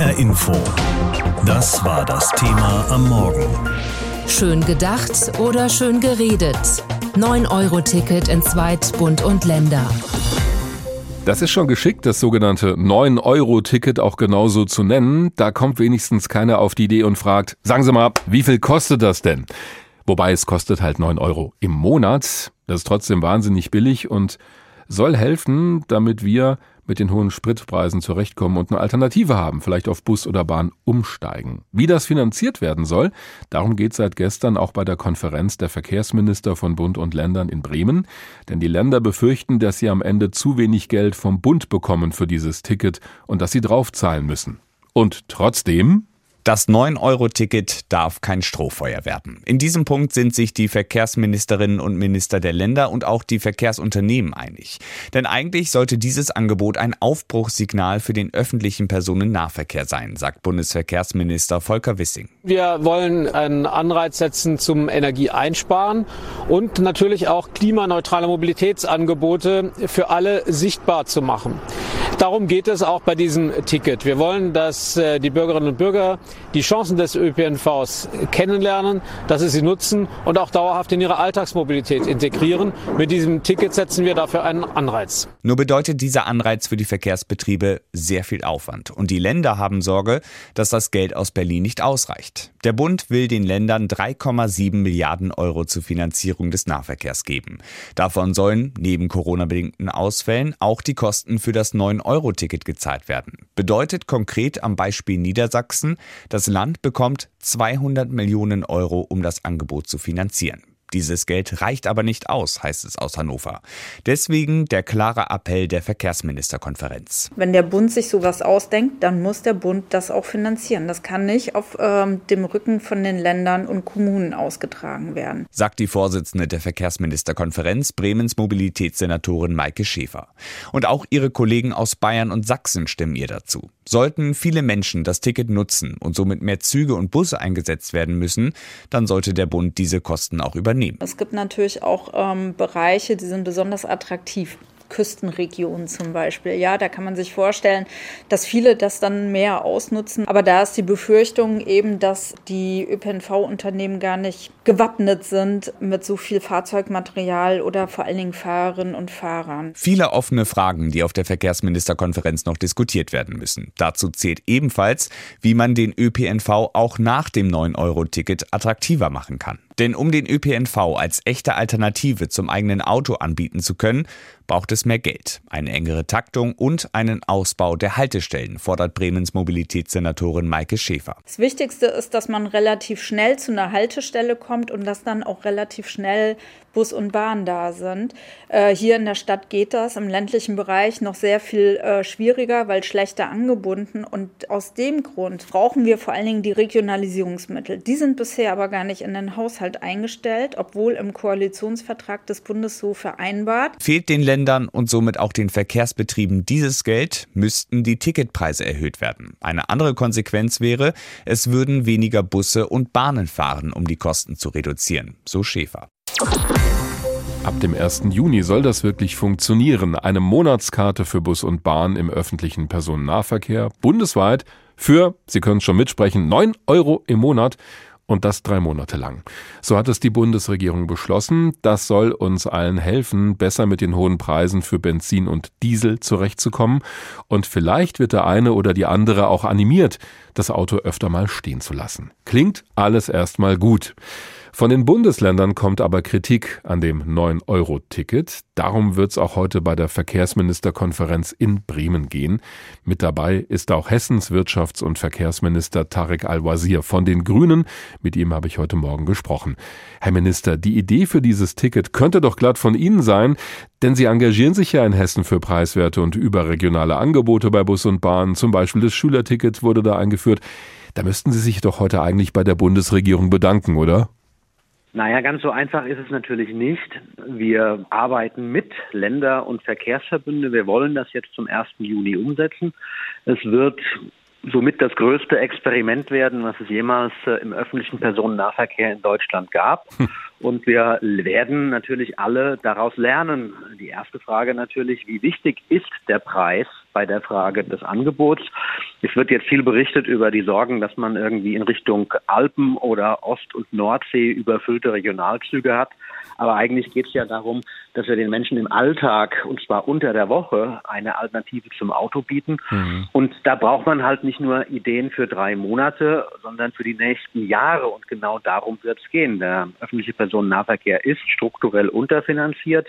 HR Info. Das war das Thema am Morgen. Schön gedacht oder schön geredet. 9-Euro-Ticket in Zweit, Bund und Länder. Das ist schon geschickt, das sogenannte 9-Euro-Ticket auch genauso zu nennen. Da kommt wenigstens keiner auf die Idee und fragt, sagen Sie mal, wie viel kostet das denn? Wobei es kostet halt 9 Euro im Monat. Das ist trotzdem wahnsinnig billig und soll helfen, damit wir mit den hohen Spritpreisen zurechtkommen und eine Alternative haben, vielleicht auf Bus oder Bahn umsteigen. Wie das finanziert werden soll, darum geht seit gestern auch bei der Konferenz der Verkehrsminister von Bund und Ländern in Bremen, denn die Länder befürchten, dass sie am Ende zu wenig Geld vom Bund bekommen für dieses Ticket und dass sie draufzahlen müssen. Und trotzdem das 9-Euro-Ticket darf kein Strohfeuer werden. In diesem Punkt sind sich die Verkehrsministerinnen und Minister der Länder und auch die Verkehrsunternehmen einig. Denn eigentlich sollte dieses Angebot ein Aufbruchssignal für den öffentlichen Personennahverkehr sein, sagt Bundesverkehrsminister Volker Wissing. Wir wollen einen Anreiz setzen zum Energieeinsparen und natürlich auch klimaneutrale Mobilitätsangebote für alle sichtbar zu machen. Darum geht es auch bei diesem Ticket. Wir wollen, dass äh, die Bürgerinnen und Bürger die Chancen des ÖPNVs kennenlernen, dass sie sie nutzen und auch dauerhaft in ihre Alltagsmobilität integrieren. Mit diesem Ticket setzen wir dafür einen Anreiz. Nur bedeutet dieser Anreiz für die Verkehrsbetriebe sehr viel Aufwand. Und die Länder haben Sorge, dass das Geld aus Berlin nicht ausreicht. Der Bund will den Ländern 3,7 Milliarden Euro zur Finanzierung des Nahverkehrs geben. Davon sollen neben Corona-bedingten Ausfällen auch die Kosten für das 9-Euro-Ticket gezahlt werden. Bedeutet konkret am Beispiel Niedersachsen, das Land bekommt 200 Millionen Euro, um das Angebot zu finanzieren. Dieses Geld reicht aber nicht aus, heißt es aus Hannover. Deswegen der klare Appell der Verkehrsministerkonferenz. Wenn der Bund sich sowas ausdenkt, dann muss der Bund das auch finanzieren. Das kann nicht auf ähm, dem Rücken von den Ländern und Kommunen ausgetragen werden. Sagt die Vorsitzende der Verkehrsministerkonferenz, Bremens Mobilitätssenatorin Maike Schäfer. Und auch ihre Kollegen aus Bayern und Sachsen stimmen ihr dazu. Sollten viele Menschen das Ticket nutzen und somit mehr Züge und Busse eingesetzt werden müssen, dann sollte der Bund diese Kosten auch übernehmen übernehmen. Es gibt natürlich auch ähm, Bereiche, die sind besonders attraktiv. Küstenregionen zum Beispiel. Ja, da kann man sich vorstellen, dass viele das dann mehr ausnutzen. Aber da ist die Befürchtung eben, dass die ÖPNV-Unternehmen gar nicht gewappnet sind mit so viel Fahrzeugmaterial oder vor allen Dingen Fahrerinnen und Fahrern. Viele offene Fragen, die auf der Verkehrsministerkonferenz noch diskutiert werden müssen. Dazu zählt ebenfalls, wie man den ÖPNV auch nach dem 9-Euro-Ticket attraktiver machen kann. Denn um den ÖPNV als echte Alternative zum eigenen Auto anbieten zu können, braucht es mehr Geld, eine engere Taktung und einen Ausbau der Haltestellen, fordert Bremens Mobilitätssenatorin Maike Schäfer. Das Wichtigste ist, dass man relativ schnell zu einer Haltestelle kommt und dass dann auch relativ schnell Bus und Bahn da sind. Äh, hier in der Stadt geht das, im ländlichen Bereich noch sehr viel äh, schwieriger, weil schlechter angebunden. Und aus dem Grund brauchen wir vor allen Dingen die Regionalisierungsmittel. Die sind bisher aber gar nicht in den Haushalt eingestellt, obwohl im Koalitionsvertrag des Bundes so vereinbart. Fehlt den Ländern und somit auch den Verkehrsbetrieben dieses Geld, müssten die Ticketpreise erhöht werden. Eine andere Konsequenz wäre, es würden weniger Busse und Bahnen fahren, um die Kosten zu reduzieren, so Schäfer. Ab dem 1. Juni soll das wirklich funktionieren. Eine Monatskarte für Bus und Bahn im öffentlichen Personennahverkehr bundesweit für, Sie können schon mitsprechen, 9 Euro im Monat und das drei Monate lang. So hat es die Bundesregierung beschlossen. Das soll uns allen helfen, besser mit den hohen Preisen für Benzin und Diesel zurechtzukommen. Und vielleicht wird der eine oder die andere auch animiert, das Auto öfter mal stehen zu lassen. Klingt alles erstmal gut. Von den Bundesländern kommt aber Kritik an dem 9-Euro-Ticket. Darum wird es auch heute bei der Verkehrsministerkonferenz in Bremen gehen. Mit dabei ist auch Hessens Wirtschafts- und Verkehrsminister Tarek Al-Wazir von den Grünen. Mit ihm habe ich heute Morgen gesprochen. Herr Minister, die Idee für dieses Ticket könnte doch glatt von Ihnen sein, denn Sie engagieren sich ja in Hessen für preiswerte und überregionale Angebote bei Bus und Bahn. Zum Beispiel das Schülerticket wurde da eingeführt. Da müssten Sie sich doch heute eigentlich bei der Bundesregierung bedanken, oder? Naja, ganz so einfach ist es natürlich nicht. Wir arbeiten mit Länder- und Verkehrsverbünde. Wir wollen das jetzt zum 1. Juni umsetzen. Es wird somit das größte Experiment werden, was es jemals äh, im öffentlichen Personennahverkehr in Deutschland gab. Hm. Und wir werden natürlich alle daraus lernen. Die erste Frage natürlich, wie wichtig ist der Preis bei der Frage des Angebots? Es wird jetzt viel berichtet über die Sorgen, dass man irgendwie in Richtung Alpen oder Ost- und Nordsee überfüllte Regionalzüge hat. Aber eigentlich geht es ja darum, dass wir den Menschen im Alltag, und zwar unter der Woche, eine Alternative zum Auto bieten. Mhm. Und da braucht man halt nicht nur Ideen für drei Monate, sondern für die nächsten Jahre. Und genau darum wird es gehen. Der öffentliche Personennahverkehr ist strukturell unterfinanziert.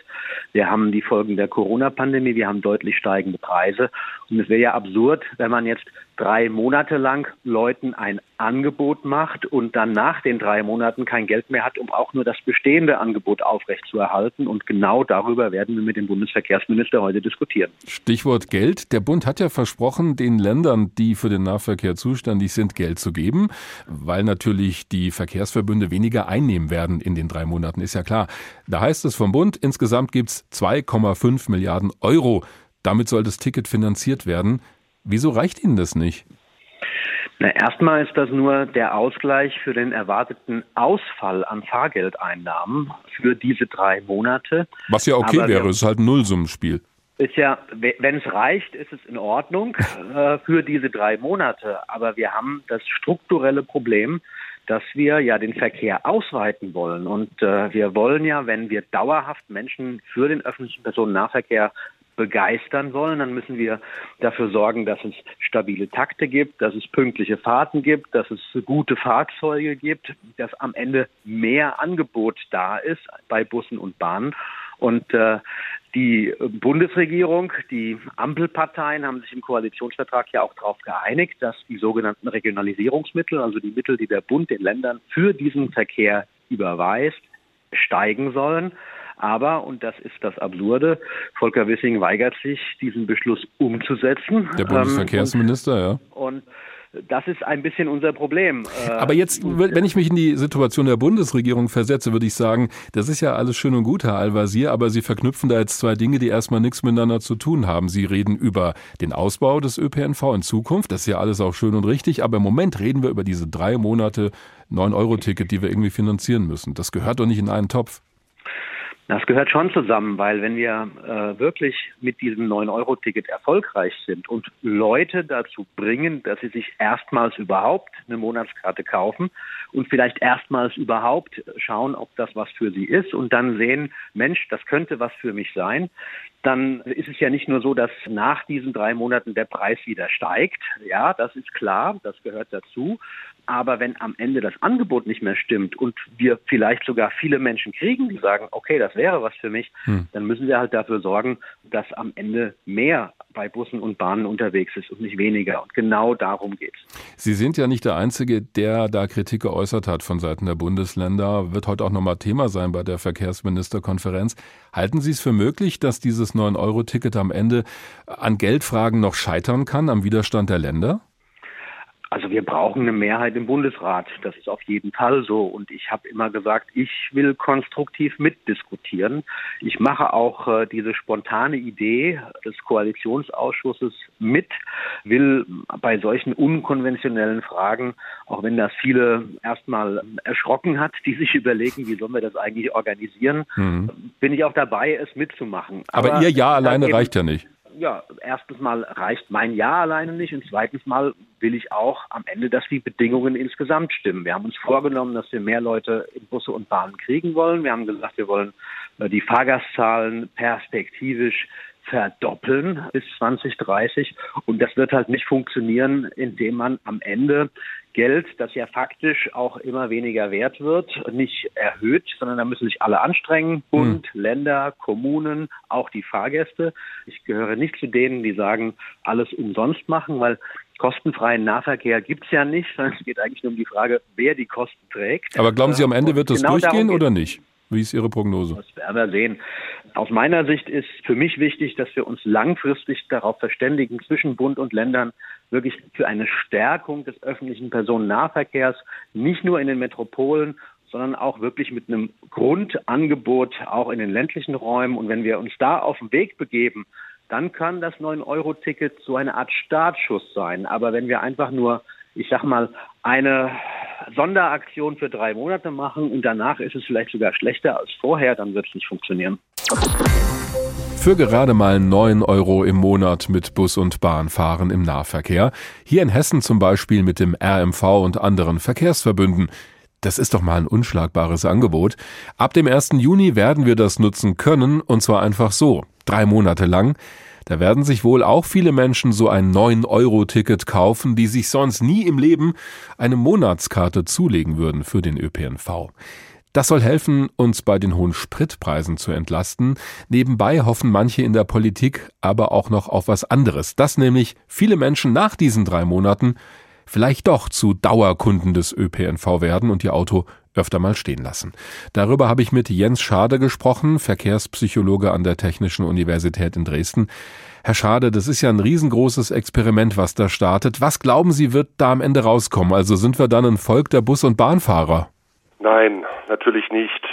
Wir haben die Folgen der Corona-Pandemie, wir haben deutlich steigende Preise. Und es wäre ja absurd, wenn man jetzt drei Monate lang Leuten ein Angebot macht und dann nach den drei Monaten kein Geld mehr hat, um auch nur das bestehende Angebot aufrechtzuerhalten. Und genau darüber werden wir mit dem Bundesverkehrsminister heute diskutieren. Stichwort Geld. Der Bund hat ja versprochen, den Ländern, die für den Nahverkehr zuständig sind, Geld zu geben, weil natürlich die Verkehrsverbünde weniger einnehmen werden in den drei Monaten, ist ja klar. Da heißt es vom Bund, insgesamt gibt es 2,5 Milliarden Euro. Damit soll das Ticket finanziert werden. Wieso reicht Ihnen das nicht? Na, erstmal ist das nur der Ausgleich für den erwarteten Ausfall an Fahrgeldeinnahmen für diese drei Monate. Was ja okay Aber wäre, es ist halt ein Nullsummenspiel. Ist ja, wenn es reicht, ist es in Ordnung äh, für diese drei Monate. Aber wir haben das strukturelle Problem, dass wir ja den Verkehr ausweiten wollen. Und äh, wir wollen ja, wenn wir dauerhaft Menschen für den öffentlichen Personennahverkehr begeistern wollen, dann müssen wir dafür sorgen, dass es stabile Takte gibt, dass es pünktliche Fahrten gibt, dass es gute Fahrzeuge gibt, dass am Ende mehr Angebot da ist bei Bussen und Bahnen. Und äh, die Bundesregierung, die Ampelparteien haben sich im Koalitionsvertrag ja auch darauf geeinigt, dass die sogenannten Regionalisierungsmittel, also die Mittel, die der Bund den Ländern für diesen Verkehr überweist, steigen sollen. Aber, und das ist das Absurde, Volker Wissing weigert sich, diesen Beschluss umzusetzen. Der Bundesverkehrsminister, ähm, ja. Und das ist ein bisschen unser Problem. Äh, Aber jetzt, wenn ich mich in die Situation der Bundesregierung versetze, würde ich sagen, das ist ja alles schön und gut, Herr Al-Wazir, aber Sie verknüpfen da jetzt zwei Dinge, die erstmal nichts miteinander zu tun haben. Sie reden über den Ausbau des ÖPNV in Zukunft, das ist ja alles auch schön und richtig, aber im Moment reden wir über diese drei Monate 9-Euro-Ticket, die wir irgendwie finanzieren müssen. Das gehört doch nicht in einen Topf. Das gehört schon zusammen, weil wenn wir äh, wirklich mit diesem 9-Euro-Ticket erfolgreich sind und Leute dazu bringen, dass sie sich erstmals überhaupt eine Monatskarte kaufen und vielleicht erstmals überhaupt schauen, ob das was für sie ist und dann sehen, Mensch, das könnte was für mich sein, dann ist es ja nicht nur so, dass nach diesen drei Monaten der Preis wieder steigt. Ja, das ist klar, das gehört dazu. Aber wenn am Ende das Angebot nicht mehr stimmt und wir vielleicht sogar viele Menschen kriegen, die sagen, okay, das wäre was für mich, hm. dann müssen wir halt dafür sorgen, dass am Ende mehr bei Bussen und Bahnen unterwegs ist und nicht weniger. Und genau darum geht es. Sie sind ja nicht der Einzige, der da Kritik geäußert hat von Seiten der Bundesländer. Wird heute auch nochmal Thema sein bei der Verkehrsministerkonferenz. Halten Sie es für möglich, dass dieses 9-Euro-Ticket am Ende an Geldfragen noch scheitern kann, am Widerstand der Länder? Also wir brauchen eine Mehrheit im Bundesrat. Das ist auf jeden Fall so. Und ich habe immer gesagt, ich will konstruktiv mitdiskutieren. Ich mache auch äh, diese spontane Idee des Koalitionsausschusses mit, will bei solchen unkonventionellen Fragen, auch wenn das viele erstmal erschrocken hat, die sich überlegen, wie sollen wir das eigentlich organisieren, mhm. bin ich auch dabei, es mitzumachen. Aber, Aber Ihr Ja alleine reicht ja nicht ja, erstens mal reicht mein Ja alleine nicht und zweitens mal will ich auch am Ende, dass die Bedingungen insgesamt stimmen. Wir haben uns vorgenommen, dass wir mehr Leute in Busse und Bahnen kriegen wollen. Wir haben gesagt, wir wollen äh, die Fahrgastzahlen perspektivisch verdoppeln bis 2030. Und das wird halt nicht funktionieren, indem man am Ende Geld, das ja faktisch auch immer weniger wert wird, nicht erhöht, sondern da müssen sich alle anstrengen. Bund, mhm. Länder, Kommunen, auch die Fahrgäste. Ich gehöre nicht zu denen, die sagen, alles umsonst machen, weil kostenfreien Nahverkehr gibt es ja nicht, sondern es geht eigentlich nur um die Frage, wer die Kosten trägt. Aber glauben Sie, am Ende wird das genau durchgehen oder nicht? Wie ist Ihre Prognose? Das werden wir sehen. Aus meiner Sicht ist für mich wichtig, dass wir uns langfristig darauf verständigen, zwischen Bund und Ländern wirklich für eine Stärkung des öffentlichen Personennahverkehrs, nicht nur in den Metropolen, sondern auch wirklich mit einem Grundangebot auch in den ländlichen Räumen. Und wenn wir uns da auf den Weg begeben, dann kann das 9-Euro-Ticket so eine Art Startschuss sein. Aber wenn wir einfach nur, ich sag mal, eine Sonderaktion für drei Monate machen und danach ist es vielleicht sogar schlechter als vorher, dann wird es nicht funktionieren. Für gerade mal 9 Euro im Monat mit Bus und Bahn fahren im Nahverkehr. Hier in Hessen zum Beispiel mit dem RMV und anderen Verkehrsverbünden. Das ist doch mal ein unschlagbares Angebot. Ab dem 1. Juni werden wir das nutzen können, und zwar einfach so, drei Monate lang. Da werden sich wohl auch viele Menschen so ein 9-Euro-Ticket kaufen, die sich sonst nie im Leben eine Monatskarte zulegen würden für den ÖPNV. Das soll helfen, uns bei den hohen Spritpreisen zu entlasten. Nebenbei hoffen manche in der Politik aber auch noch auf was anderes, dass nämlich viele Menschen nach diesen drei Monaten vielleicht doch zu Dauerkunden des ÖPNV werden und ihr Auto öfter mal stehen lassen. Darüber habe ich mit Jens Schade gesprochen, Verkehrspsychologe an der Technischen Universität in Dresden. Herr Schade, das ist ja ein riesengroßes Experiment, was da startet. Was glauben Sie, wird da am Ende rauskommen? Also sind wir dann ein Volk der Bus- und Bahnfahrer? Nein, natürlich nicht.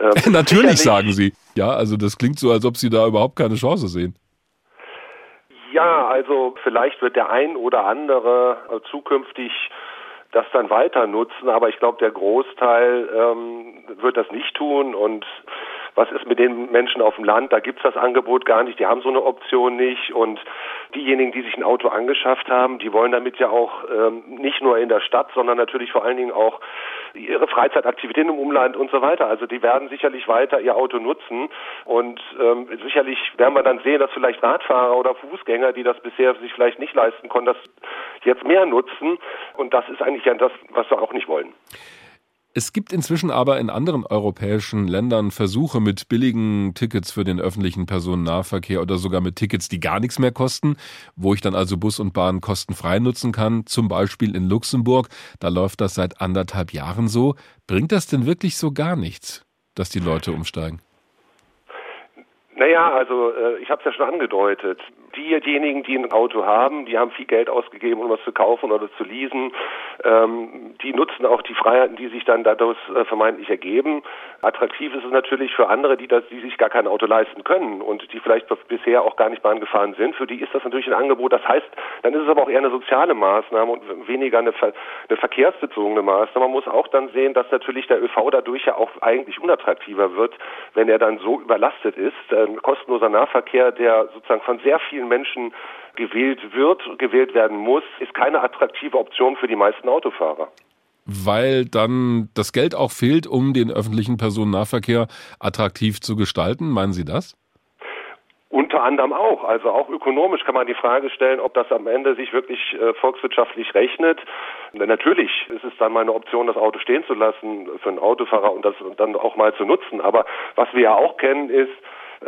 Ähm, natürlich sagen Sie. Ja, also das klingt so, als ob Sie da überhaupt keine Chance sehen. Ja, also vielleicht wird der ein oder andere äh, zukünftig das dann weiter nutzen, aber ich glaube, der Großteil ähm, wird das nicht tun und was ist mit den Menschen auf dem Land? Da gibt's das Angebot gar nicht, die haben so eine Option nicht. Und diejenigen, die sich ein Auto angeschafft haben, die wollen damit ja auch ähm, nicht nur in der Stadt, sondern natürlich vor allen Dingen auch ihre Freizeitaktivitäten im Umland und so weiter. Also die werden sicherlich weiter ihr Auto nutzen und ähm, sicherlich werden wir dann sehen, dass vielleicht Radfahrer oder Fußgänger, die das bisher sich vielleicht nicht leisten konnten, das jetzt mehr nutzen. Und das ist eigentlich ja das, was wir auch nicht wollen. Es gibt inzwischen aber in anderen europäischen Ländern Versuche mit billigen Tickets für den öffentlichen Personennahverkehr oder sogar mit Tickets, die gar nichts mehr kosten, wo ich dann also Bus und Bahn kostenfrei nutzen kann. Zum Beispiel in Luxemburg. Da läuft das seit anderthalb Jahren so. Bringt das denn wirklich so gar nichts, dass die Leute umsteigen? Naja, also äh, ich habe es ja schon angedeutet. Diejenigen, die ein Auto haben, die haben viel Geld ausgegeben, um was zu kaufen oder zu leasen. Ähm, die nutzen auch die Freiheiten, die sich dann dadurch äh, vermeintlich ergeben. Attraktiv ist es natürlich für andere, die, das, die sich gar kein Auto leisten können und die vielleicht bisher auch gar nicht Bahn gefahren sind. Für die ist das natürlich ein Angebot. Das heißt, dann ist es aber auch eher eine soziale Maßnahme und weniger eine, Ver eine verkehrsbezogene Maßnahme. Man muss auch dann sehen, dass natürlich der ÖV dadurch ja auch eigentlich unattraktiver wird, wenn er dann so überlastet ist. Ähm, kostenloser Nahverkehr, der sozusagen von sehr vielen Menschen gewählt wird, gewählt werden muss, ist keine attraktive Option für die meisten Autofahrer. Weil dann das Geld auch fehlt, um den öffentlichen Personennahverkehr attraktiv zu gestalten. Meinen Sie das? Unter anderem auch. Also auch ökonomisch kann man die Frage stellen, ob das am Ende sich wirklich äh, volkswirtschaftlich rechnet. Natürlich ist es dann mal eine Option, das Auto stehen zu lassen für einen Autofahrer und das dann auch mal zu nutzen. Aber was wir ja auch kennen, ist,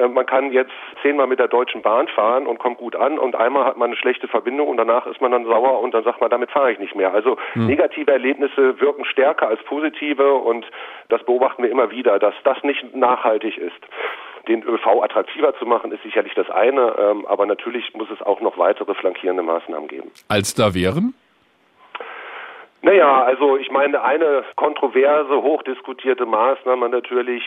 man kann jetzt zehnmal mit der Deutschen Bahn fahren und kommt gut an und einmal hat man eine schlechte Verbindung und danach ist man dann sauer und dann sagt man, damit fahre ich nicht mehr. Also hm. negative Erlebnisse wirken stärker als positive und das beobachten wir immer wieder, dass das nicht nachhaltig ist. Den ÖV attraktiver zu machen, ist sicherlich das eine, ähm, aber natürlich muss es auch noch weitere flankierende Maßnahmen geben. Als da wären? Naja, also ich meine, eine kontroverse, hochdiskutierte Maßnahme natürlich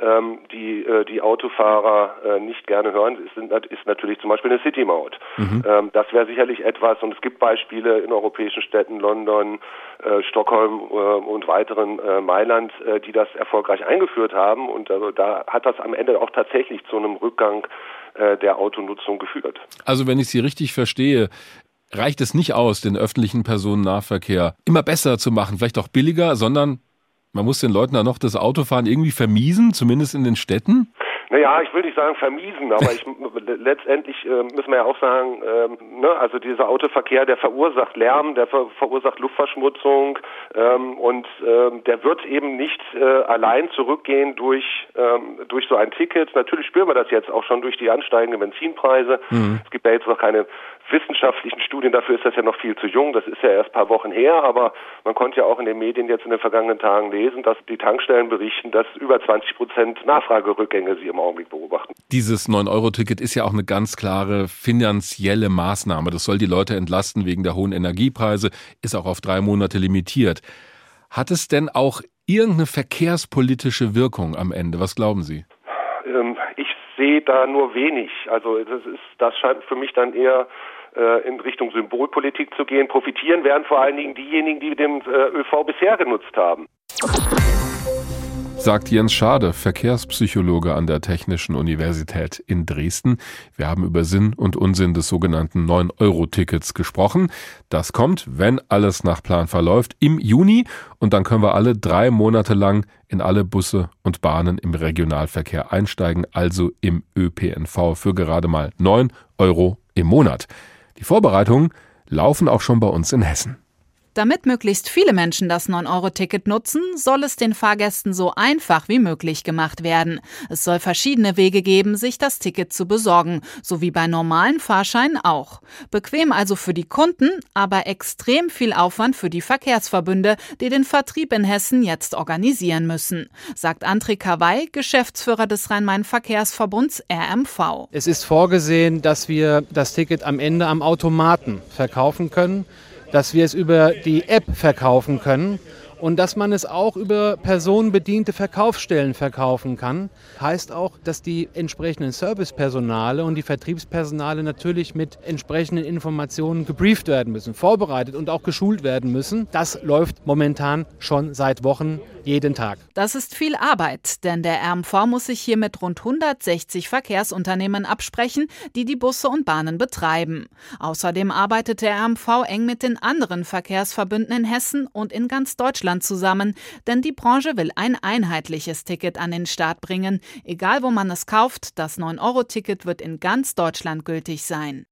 ähm, die äh, die Autofahrer äh, nicht gerne hören, ist, ist natürlich zum Beispiel eine City-Maut. Mhm. Ähm, das wäre sicherlich etwas, und es gibt Beispiele in europäischen Städten, London, äh, Stockholm äh, und weiteren äh, Mailand, äh, die das erfolgreich eingeführt haben. Und also da hat das am Ende auch tatsächlich zu einem Rückgang äh, der Autonutzung geführt. Also wenn ich Sie richtig verstehe, reicht es nicht aus, den öffentlichen Personennahverkehr immer besser zu machen, vielleicht auch billiger, sondern man muss den Leuten da noch das Autofahren irgendwie vermiesen, zumindest in den Städten? Naja, ich will nicht sagen vermiesen, aber ich, letztendlich äh, müssen wir ja auch sagen, ähm, ne, also dieser Autoverkehr, der verursacht Lärm, der ver verursacht Luftverschmutzung ähm, und ähm, der wird eben nicht äh, allein zurückgehen durch ähm, durch so ein Ticket. Natürlich spüren wir das jetzt auch schon durch die ansteigenden Benzinpreise. Mhm. Es gibt ja jetzt noch keine wissenschaftlichen Studien, dafür ist das ja noch viel zu jung, das ist ja erst ein paar Wochen her, aber man konnte ja auch in den Medien jetzt in den vergangenen Tagen lesen, dass die Tankstellen berichten, dass über 20 Prozent Nachfragerückgänge sie im Augenblick beobachten. Dieses 9-Euro-Ticket ist ja auch eine ganz klare finanzielle Maßnahme. Das soll die Leute entlasten wegen der hohen Energiepreise, ist auch auf drei Monate limitiert. Hat es denn auch irgendeine verkehrspolitische Wirkung am Ende? Was glauben Sie? Ähm, ich sehe da nur wenig. Also das ist, das scheint für mich dann eher in Richtung Symbolpolitik zu gehen. Profitieren werden vor allen Dingen diejenigen, die den äh, ÖV bisher genutzt haben sagt Jens Schade, Verkehrspsychologe an der Technischen Universität in Dresden. Wir haben über Sinn und Unsinn des sogenannten 9-Euro-Tickets gesprochen. Das kommt, wenn alles nach Plan verläuft, im Juni und dann können wir alle drei Monate lang in alle Busse und Bahnen im Regionalverkehr einsteigen, also im ÖPNV für gerade mal 9 Euro im Monat. Die Vorbereitungen laufen auch schon bei uns in Hessen. Damit möglichst viele Menschen das 9-Euro-Ticket nutzen, soll es den Fahrgästen so einfach wie möglich gemacht werden. Es soll verschiedene Wege geben, sich das Ticket zu besorgen, so wie bei normalen Fahrscheinen auch. Bequem also für die Kunden, aber extrem viel Aufwand für die Verkehrsverbünde, die den Vertrieb in Hessen jetzt organisieren müssen, sagt André Kawai, Geschäftsführer des Rhein-Main-Verkehrsverbunds RMV. Es ist vorgesehen, dass wir das Ticket am Ende am Automaten verkaufen können dass wir es über die App verkaufen können und dass man es auch über personenbediente Verkaufsstellen verkaufen kann, heißt auch, dass die entsprechenden Servicepersonale und die Vertriebspersonale natürlich mit entsprechenden Informationen gebrieft werden müssen, vorbereitet und auch geschult werden müssen. Das läuft momentan schon seit Wochen jeden Tag. Das ist viel Arbeit, denn der RMV muss sich hier mit rund 160 Verkehrsunternehmen absprechen, die die Busse und Bahnen betreiben. Außerdem arbeitet der RMV eng mit den anderen Verkehrsverbünden in Hessen und in ganz Deutschland zusammen, denn die Branche will ein einheitliches Ticket an den Start bringen. Egal wo man es kauft, das 9-Euro-Ticket wird in ganz Deutschland gültig sein.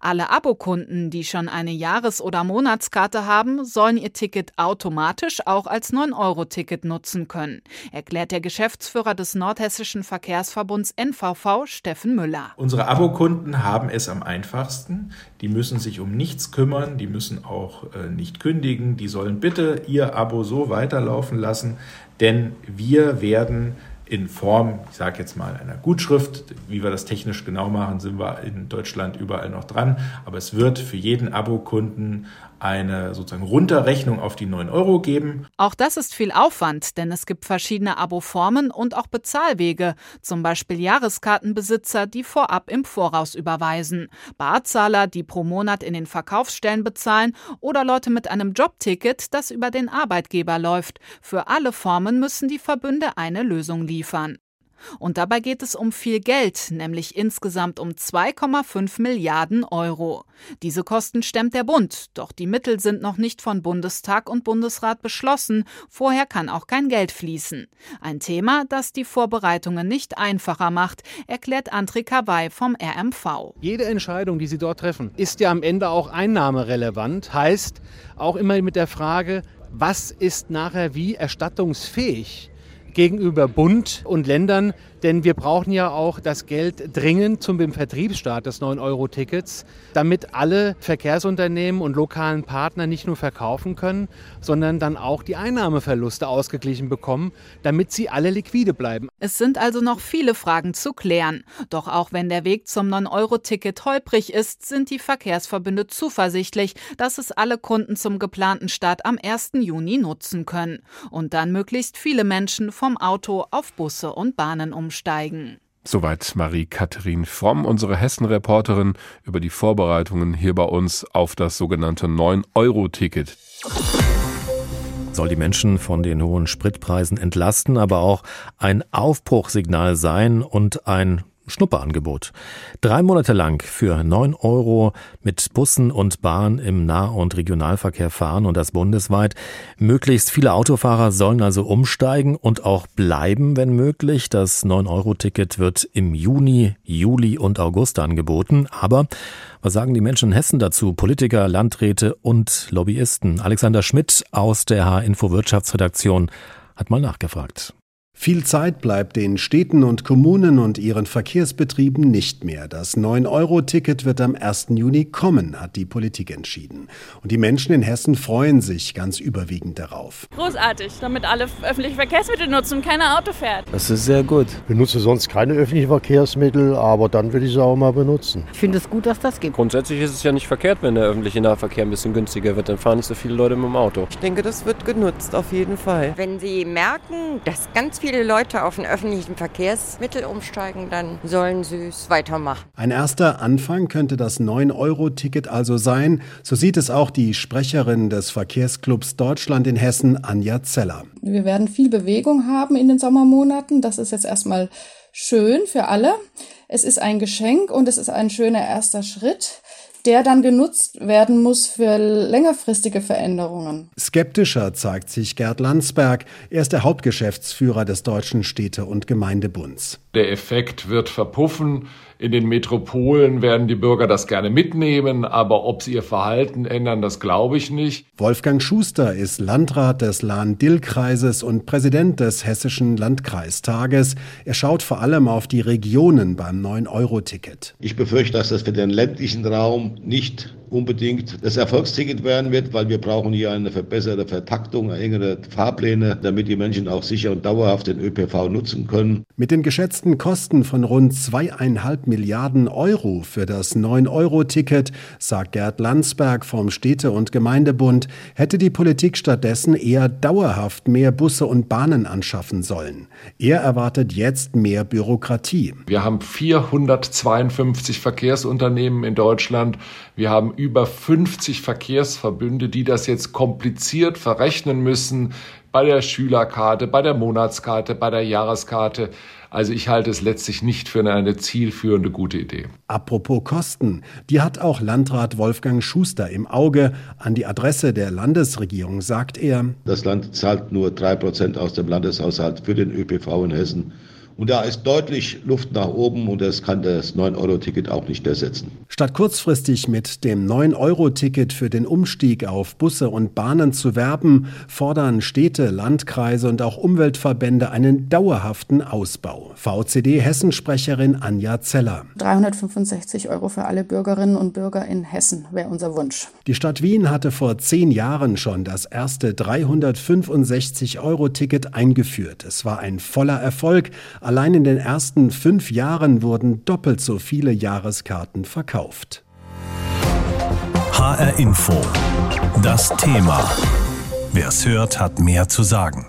Alle Abokunden, die schon eine Jahres- oder Monatskarte haben, sollen ihr Ticket automatisch auch als 9-Euro-Ticket nutzen können, erklärt der Geschäftsführer des Nordhessischen Verkehrsverbunds NVV, Steffen Müller. Unsere Abokunden haben es am einfachsten. Die müssen sich um nichts kümmern, die müssen auch äh, nicht kündigen, die sollen bitte ihr Abo so weiterlaufen lassen, denn wir werden in Form, ich sage jetzt mal, einer Gutschrift. Wie wir das technisch genau machen, sind wir in Deutschland überall noch dran. Aber es wird für jeden Abokunden eine sozusagen Runterrechnung auf die 9 Euro geben. Auch das ist viel Aufwand, denn es gibt verschiedene Aboformen und auch Bezahlwege, zum Beispiel Jahreskartenbesitzer, die vorab im Voraus überweisen, Barzahler, die pro Monat in den Verkaufsstellen bezahlen oder Leute mit einem Jobticket, das über den Arbeitgeber läuft. Für alle Formen müssen die Verbünde eine Lösung liefern. Und dabei geht es um viel Geld, nämlich insgesamt um 2,5 Milliarden Euro. Diese Kosten stemmt der Bund, doch die Mittel sind noch nicht von Bundestag und Bundesrat beschlossen, vorher kann auch kein Geld fließen. Ein Thema, das die Vorbereitungen nicht einfacher macht, erklärt André Kawai vom RMV. Jede Entscheidung, die Sie dort treffen, ist ja am Ende auch einnahmerelevant, heißt auch immer mit der Frage, was ist nachher wie erstattungsfähig? Gegenüber Bund und Ländern, denn wir brauchen ja auch das Geld dringend zum Vertriebsstart des 9-Euro-Tickets, damit alle Verkehrsunternehmen und lokalen Partner nicht nur verkaufen können, sondern dann auch die Einnahmeverluste ausgeglichen bekommen, damit sie alle liquide bleiben. Es sind also noch viele Fragen zu klären. Doch auch wenn der Weg zum 9-Euro-Ticket holprig ist, sind die Verkehrsverbünde zuversichtlich, dass es alle Kunden zum geplanten Start am 1. Juni nutzen können und dann möglichst viele Menschen vom Auto auf Busse und Bahnen umsteigen umsteigen. Soweit Marie-Katharin Fromm, unsere Hessen-Reporterin, über die Vorbereitungen hier bei uns auf das sogenannte 9-Euro-Ticket soll die Menschen von den hohen Spritpreisen entlasten, aber auch ein Aufbruchsignal sein und ein Schnupperangebot. Drei Monate lang für neun Euro mit Bussen und Bahn im Nah- und Regionalverkehr fahren und das bundesweit. Möglichst viele Autofahrer sollen also umsteigen und auch bleiben, wenn möglich. Das 9-Euro-Ticket wird im Juni, Juli und August angeboten. Aber was sagen die Menschen in Hessen dazu? Politiker, Landräte und Lobbyisten. Alexander Schmidt aus der H-Info Wirtschaftsredaktion hat mal nachgefragt. Viel Zeit bleibt den Städten und Kommunen und ihren Verkehrsbetrieben nicht mehr. Das 9-Euro-Ticket wird am 1. Juni kommen, hat die Politik entschieden. Und die Menschen in Hessen freuen sich ganz überwiegend darauf. Großartig, damit alle öffentliche Verkehrsmittel nutzen und keiner Auto fährt. Das ist sehr gut. Ich benutze sonst keine öffentlichen Verkehrsmittel, aber dann will ich sie auch mal benutzen. Ich finde es gut, dass das geht. Grundsätzlich ist es ja nicht verkehrt, wenn der öffentliche Nahverkehr ein bisschen günstiger wird. Dann fahren nicht so viele Leute mit dem Auto. Ich denke, das wird genutzt, auf jeden Fall. Wenn Sie merken, dass ganz viele viele Leute auf ein öffentlichen Verkehrsmittel umsteigen, dann sollen sie es weitermachen. Ein erster Anfang könnte das 9-Euro-Ticket also sein. So sieht es auch die Sprecherin des Verkehrsclubs Deutschland in Hessen, Anja Zeller. Wir werden viel Bewegung haben in den Sommermonaten. Das ist jetzt erstmal schön für alle. Es ist ein Geschenk und es ist ein schöner erster Schritt der dann genutzt werden muss für längerfristige Veränderungen. Skeptischer zeigt sich Gerd Landsberg. Er ist der Hauptgeschäftsführer des Deutschen Städte- und Gemeindebunds. Der Effekt wird verpuffen. In den Metropolen werden die Bürger das gerne mitnehmen, aber ob sie ihr Verhalten ändern, das glaube ich nicht. Wolfgang Schuster ist Landrat des Lahn-Dill-Kreises und Präsident des Hessischen Landkreistages. Er schaut vor allem auf die Regionen beim 9-Euro-Ticket. Ich befürchte, dass das für den ländlichen Raum nicht unbedingt das Erfolgsticket werden wird, weil wir brauchen hier eine verbesserte Vertaktung, engere Fahrpläne, damit die Menschen auch sicher und dauerhaft den ÖPV nutzen können. Mit den geschätzten Kosten von rund zweieinhalb Milliarden Euro für das 9-Euro-Ticket, sagt Gerd Landsberg vom Städte- und Gemeindebund, hätte die Politik stattdessen eher dauerhaft mehr Busse und Bahnen anschaffen sollen. Er erwartet jetzt mehr Bürokratie. Wir haben 452 Verkehrsunternehmen in Deutschland. Wir haben über 50 Verkehrsverbünde, die das jetzt kompliziert verrechnen müssen bei der Schülerkarte, bei der Monatskarte, bei der Jahreskarte. Also ich halte es letztlich nicht für eine zielführende gute Idee. Apropos Kosten, die hat auch Landrat Wolfgang Schuster im Auge. An die Adresse der Landesregierung sagt er, das Land zahlt nur drei Prozent aus dem Landeshaushalt für den ÖPV in Hessen. Und da ist deutlich Luft nach oben und das kann das 9-Euro-Ticket auch nicht ersetzen. Statt kurzfristig mit dem 9-Euro-Ticket für den Umstieg auf Busse und Bahnen zu werben, fordern Städte, Landkreise und auch Umweltverbände einen dauerhaften Ausbau. VCD-Hessensprecherin Anja Zeller. 365 Euro für alle Bürgerinnen und Bürger in Hessen wäre unser Wunsch. Die Stadt Wien hatte vor zehn Jahren schon das erste 365-Euro-Ticket eingeführt. Es war ein voller Erfolg. Allein in den ersten fünf Jahren wurden doppelt so viele Jahreskarten verkauft. HR Info. Das Thema. Wer es hört, hat mehr zu sagen.